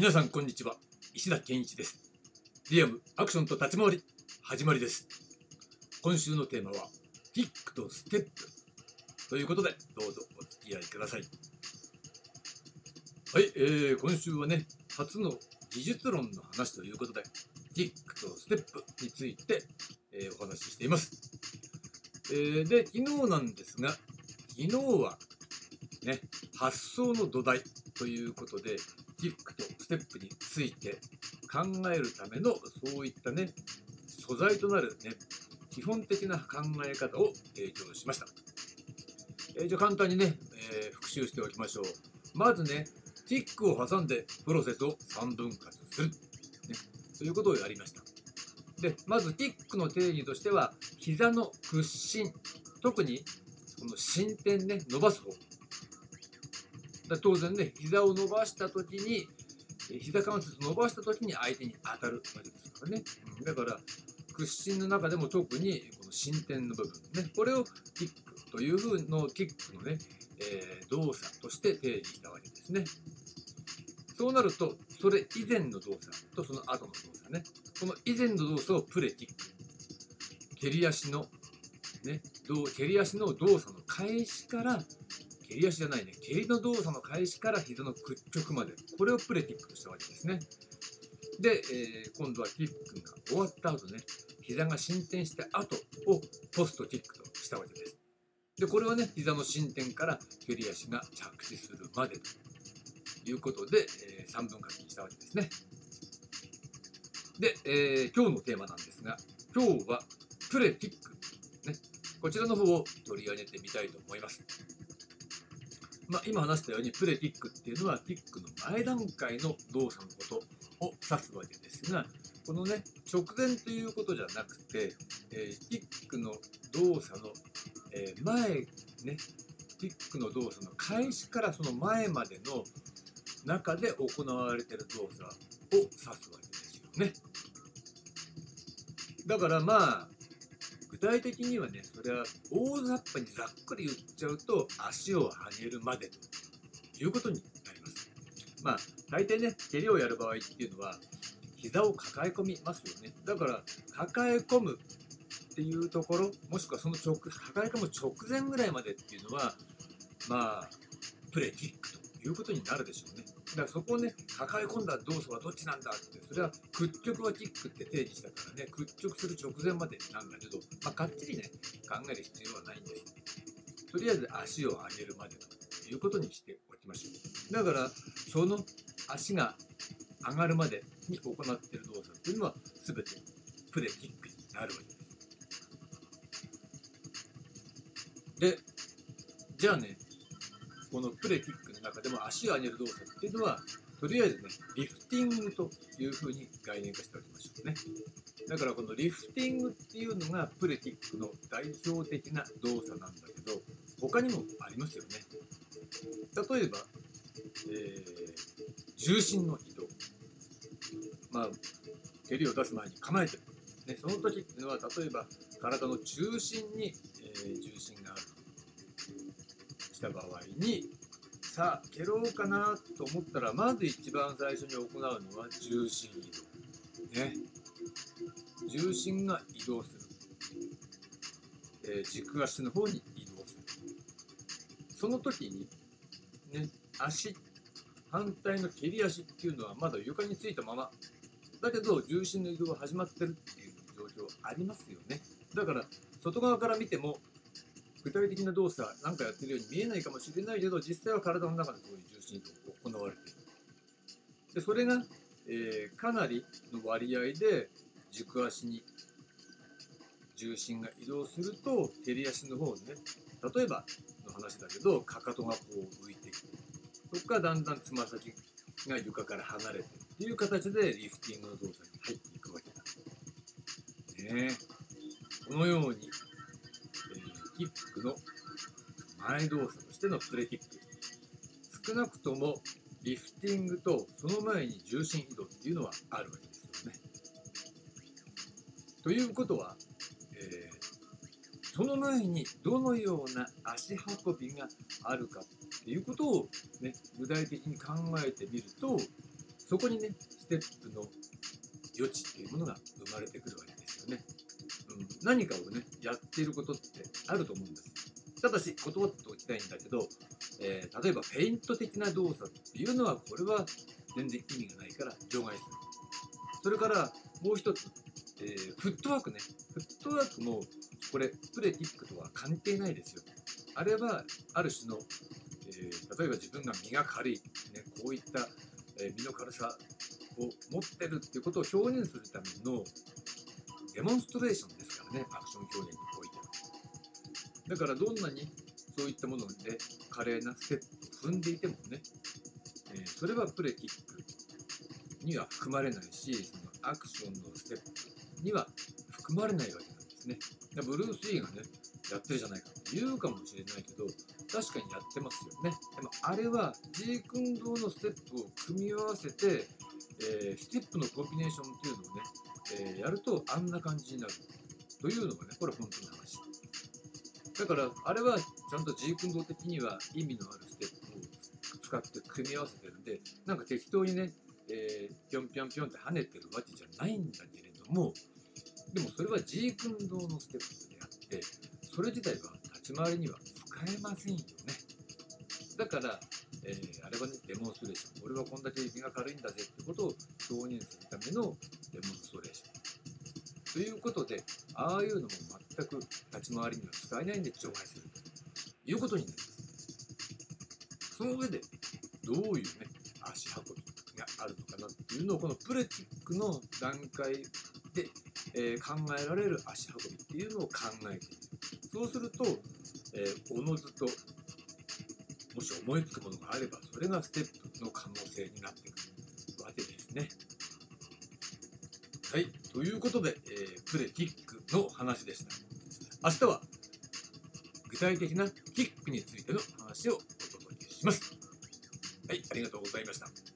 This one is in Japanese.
皆さんこんにちは。石田健一です。リアムアクションと立ち回り始まりです。今週のテーマはキックとステップ。ということでどうぞお付き合いください。はい、えー、今週はね初の技術論の話ということでキックとステップについて、えー、お話ししています、えー、で昨日なんですが昨日はね発想の土台ということでキックとステップについて考えるためのそういったね素材となるね基本的な考え方を提供しました、えー、じゃあ簡単にね、えー、復習しておきましょう。まずねキックを挟んでプロセスを3分割する、ね、ということをやりました。でまずキックの定義としては膝の屈伸。特にこの伸展ね伸ばす方。当然ね、膝を伸ばしたときに、膝関節伸ばしたときに相手に当たるわけですからね。うん、だから、屈伸の中でも特にこの伸展の部分ね、これをキックという風のキックのね、えー、動作として定義したわけですね。そうなると、それ以前の動作とその後の動作ね、この以前の動作をプレキック。蹴り足の、ね、蹴り足の動作の開始から蹴り足じゃないね、蹴りの動作の開始から膝の屈曲まで、これをプレティックとしたわけですね。で、えー、今度はキックが終わった後ね、膝が進展した後をポストキックとしたわけです。で、これはね、膝の進展から蹴り足が着地するまでということで、えー、3分割にしたわけですね。で、えー、今日のテーマなんですが、今日はプレティック、ね、こちらの方を取り上げてみたいと思います。まあ、今話したようにプレキックっていうのはキックの前段階の動作のことを指すわけですがこのね直前ということじゃなくて、えー、キックの動作の、えー、前ねキックの動作の開始からその前までの中で行われてる動作を指すわけですよね。だからまあ具体的にはねそれは大雑把にざっくり言っちゃうと足を上げるまでということになります。まあ大抵ね蹴りをやる場合っていうのは膝を抱え込みますよね。だから抱え込むっていうところもしくはその直抱え込む直前ぐらいまでっていうのはまあプレーキックということになるでしょうね。だからそこをね、抱え込んだ動作はどっちなんだって、それは屈曲はキックって定義したからね、屈曲する直前までなんだけど、まあ、かっちりね、考える必要はないんです。とりあえず足を上げるまでということにしておきましょう。だから、その足が上がるまでに行っている動作っていうのは、全てプレキックになるわけです。で、じゃあね、このプレキック中でも足を上げる動作っていうのはとりあえずねリフティングというふうに概念化しておきましょうね。だからこのリフティングっていうのがプレティックの代表的な動作なんだけど他にもありますよね。例えば、えー、重心の移動。まあ蹴りを出す前に構えてる、ね、その時っていうのは例えば体の中心に、えー、重心がある。とした場合にさあ蹴ろうかなと思ったらまず一番最初に行うのは重心移動。ね。重心が移動する、えー、軸足の方に移動する。その時にね足反対の蹴り足っていうのはまだ床についたまま。だけど重心の移動が始まってるっていう状況ありますよね。だから外側から見ても具体的な動作なんかやってるように見えないかもしれないけど実際は体の中でそういう重心移動が行われている。でそれが、えー、かなりの割合で軸足に重心が移動すると蹴り足の方にね例えばの話だけどかかとがこう浮いてきてそこからだんだんつま先が床から離れてっていう形でリフティングの動作に入っていくわけだ。ね。このようにキックの前動作としてのプレキック少なくともリフティングとその前に重心移動っていうのはあるわけですよね。ということは、えー、その前にどのような足運びがあるかっていうことを、ね、具体的に考えてみるとそこにねステップの余地っていうものが生まれてくるわけですよね、何かをねやっていることってあると思うんです。ただし断っておきたいんだけど、えー例えばペイント的な動作っていうのはこれは全然意味がないから除外する。それからもう一つ、えーフットワークね。フットワークもこれプレティックとは関係ないですよ。あれはある種の、えー例えば自分が身が軽い、ね、こういった、え身の軽さを持ってるっていうことを表現するためのデモンストレーションからねアクション表現においては。だからどんなにそういったもので華麗なステップを踏んでいてもね、えーそれはプレティックには含まれないしそのアクションのステップには含まれないわけなんですね。だブルース・リーがねやってるじゃないかって言うかもしれないけど確かにやってますよね。でもあれはジークンドーのステップを組み合わせて、えーステップのコンビネーションっていうのをね、えーやるとあんな感じになる。というのがねこれ本当の話。だからあれはちゃんとジークンド的には意味のあるステップを使って組み合わせてるんでなんか適当にね、えー、ぴょんぴょんぴょんって跳ねてるわけじゃないんだけれどもでもそれはジークンドのステップであってそれ自体は立ち回りには使えませんよね。だから、えーあれはねデモンストレーション。俺はこんだけ気が軽いんだぜってことを表現するためのデモンストレーション。ということでああいうのも全く立ち回りには使えないんで除外するということになります。その上でどういうね足運びがあるのかなっていうのをこのプレティックの段階で、えー考えられる足運びっていうのを考えている。そうすると、えーおのずともし思いつくものがあればそれがステップの可能性になってくるわけですね。はい。ということで、えープレキックの話でした。明日は具体的なキックについての話をお届けします。はい、ありがとうございました。